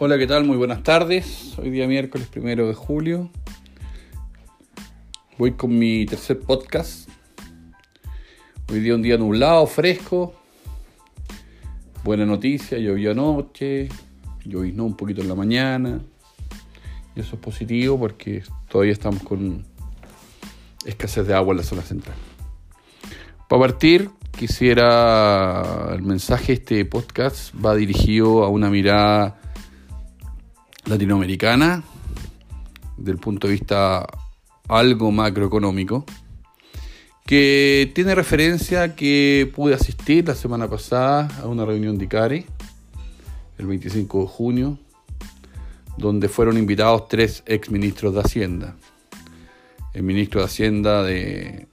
Hola, ¿qué tal? Muy buenas tardes. Hoy día miércoles primero de julio. Voy con mi tercer podcast. Hoy día un día nublado, fresco. Buena noticia, llovió anoche, lloviznó un poquito en la mañana. Y eso es positivo porque todavía estamos con escasez de agua en la zona central. Para partir, quisiera el mensaje de este podcast va dirigido a una mirada latinoamericana, del punto de vista algo macroeconómico, que tiene referencia que pude asistir la semana pasada a una reunión de ICARE, el 25 de junio, donde fueron invitados tres ex ministros de Hacienda. El ministro de Hacienda de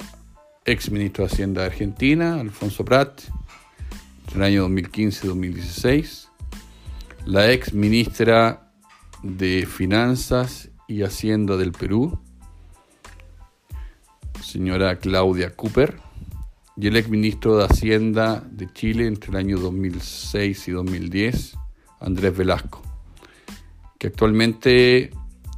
ex ministro de Hacienda de Argentina, Alfonso Prat, en el año 2015 2016, la ex ministra de Finanzas y Hacienda del Perú, señora Claudia Cooper, y el ex ministro de Hacienda de Chile entre el año 2006 y 2010, Andrés Velasco, que actualmente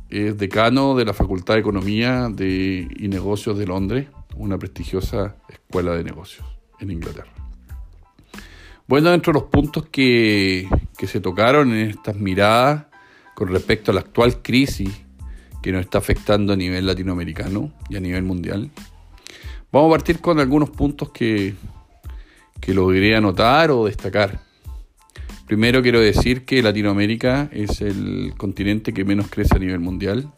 es decano de la Facultad de Economía y Negocios de Londres, una prestigiosa escuela de negocios en Inglaterra. Bueno, dentro de los puntos que, que se tocaron en estas miradas con respecto a la actual crisis que nos está afectando a nivel latinoamericano y a nivel mundial. Vamos a partir con algunos puntos que, que logré anotar o destacar. Primero quiero decir que Latinoamérica es el continente que menos crece a nivel mundial.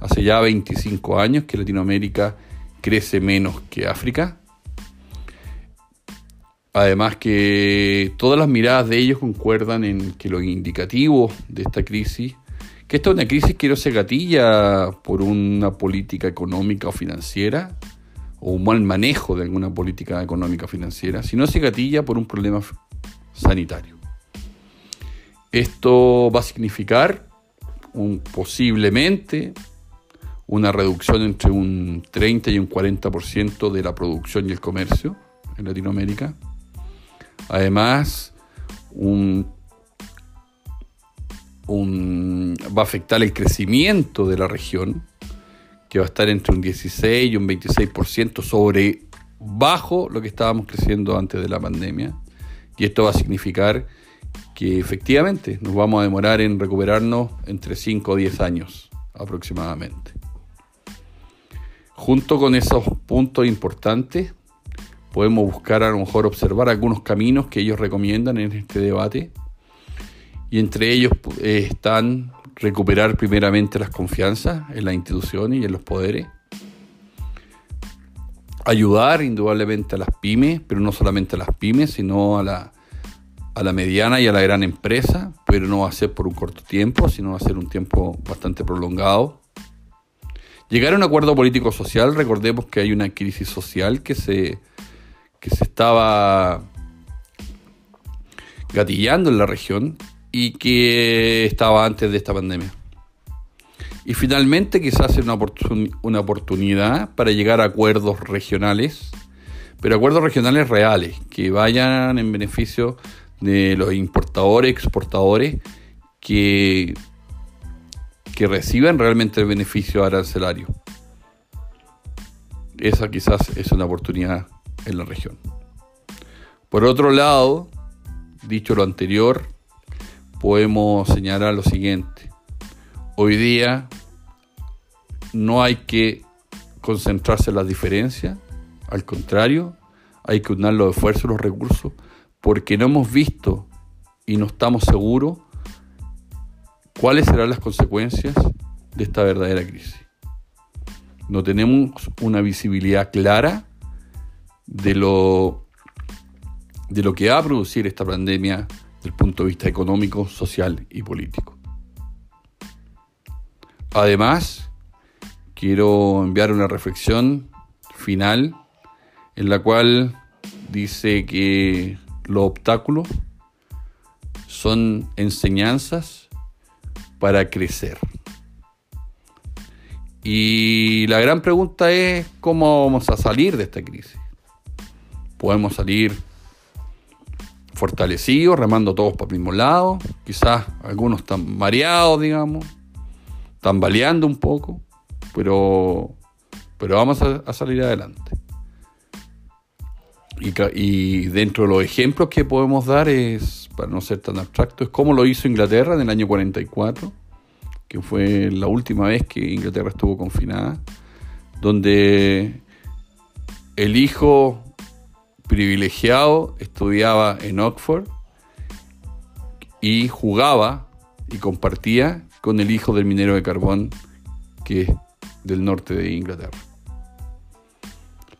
Hace ya 25 años que Latinoamérica crece menos que África. Además que todas las miradas de ellos concuerdan en que los indicativos de esta crisis, que esta es una crisis que no se gatilla por una política económica o financiera, o un mal manejo de alguna política económica o financiera, sino se gatilla por un problema sanitario. Esto va a significar posiblemente una reducción entre un 30 y un 40% de la producción y el comercio en Latinoamérica Además, va a afectar el crecimiento de la región, que va a estar entre un 16 y un 26% sobre bajo lo que estábamos creciendo antes de la pandemia. Y esto va a significar que efectivamente nos vamos a demorar en recuperarnos entre 5 o 10 años aproximadamente. Junto con esos puntos importantes, podemos buscar a lo mejor observar algunos caminos que ellos recomiendan en este debate. Y entre ellos eh, están recuperar primeramente las confianzas en las instituciones y en los poderes. Ayudar indudablemente a las pymes, pero no solamente a las pymes, sino a la, a la mediana y a la gran empresa, pero no va a ser por un corto tiempo, sino va a ser un tiempo bastante prolongado. Llegar a un acuerdo político-social, recordemos que hay una crisis social que se, que se estaba gatillando en la región y que estaba antes de esta pandemia. Y finalmente quizás es una, una oportunidad para llegar a acuerdos regionales, pero acuerdos regionales reales, que vayan en beneficio de los importadores, exportadores, que, que reciban realmente el beneficio arancelario. Esa quizás es una oportunidad en la región. Por otro lado, dicho lo anterior, podemos señalar lo siguiente. Hoy día no hay que concentrarse en las diferencias, al contrario, hay que unir los esfuerzos los recursos, porque no hemos visto y no estamos seguros cuáles serán las consecuencias de esta verdadera crisis. No tenemos una visibilidad clara de lo, de lo que va a producir esta pandemia desde el punto de vista económico, social y político. Además, quiero enviar una reflexión final en la cual dice que los obstáculos son enseñanzas para crecer. Y la gran pregunta es cómo vamos a salir de esta crisis podemos salir fortalecidos, remando todos para el mismo lado. Quizás algunos están mareados, digamos, están baleando un poco, pero, pero vamos a, salir adelante. Y, y, dentro de los ejemplos que podemos dar es, para no ser tan abstracto, es cómo lo hizo Inglaterra en el año 44, que fue la última vez que Inglaterra estuvo confinada, donde el hijo privilegiado estudiaba en Oxford y jugaba y compartía con el hijo del minero de carbón que es del norte de Inglaterra.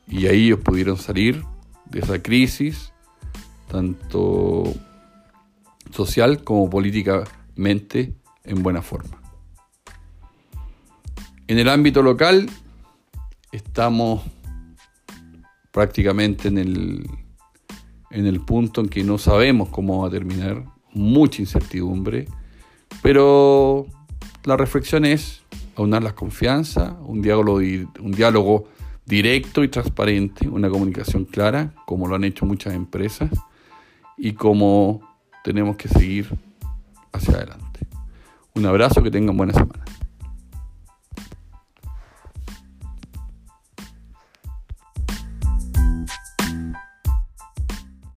Y ahí ellos pudieron salir de esa crisis, tanto social como políticamente, en buena forma. En el ámbito local estamos prácticamente en el, en el punto en que no sabemos cómo va a terminar, mucha incertidumbre, pero la reflexión es aunar la confianza, un diálogo, un diálogo directo y transparente, una comunicación clara, como lo han hecho muchas empresas, y como tenemos que seguir hacia adelante. Un abrazo, que tengan buena semana.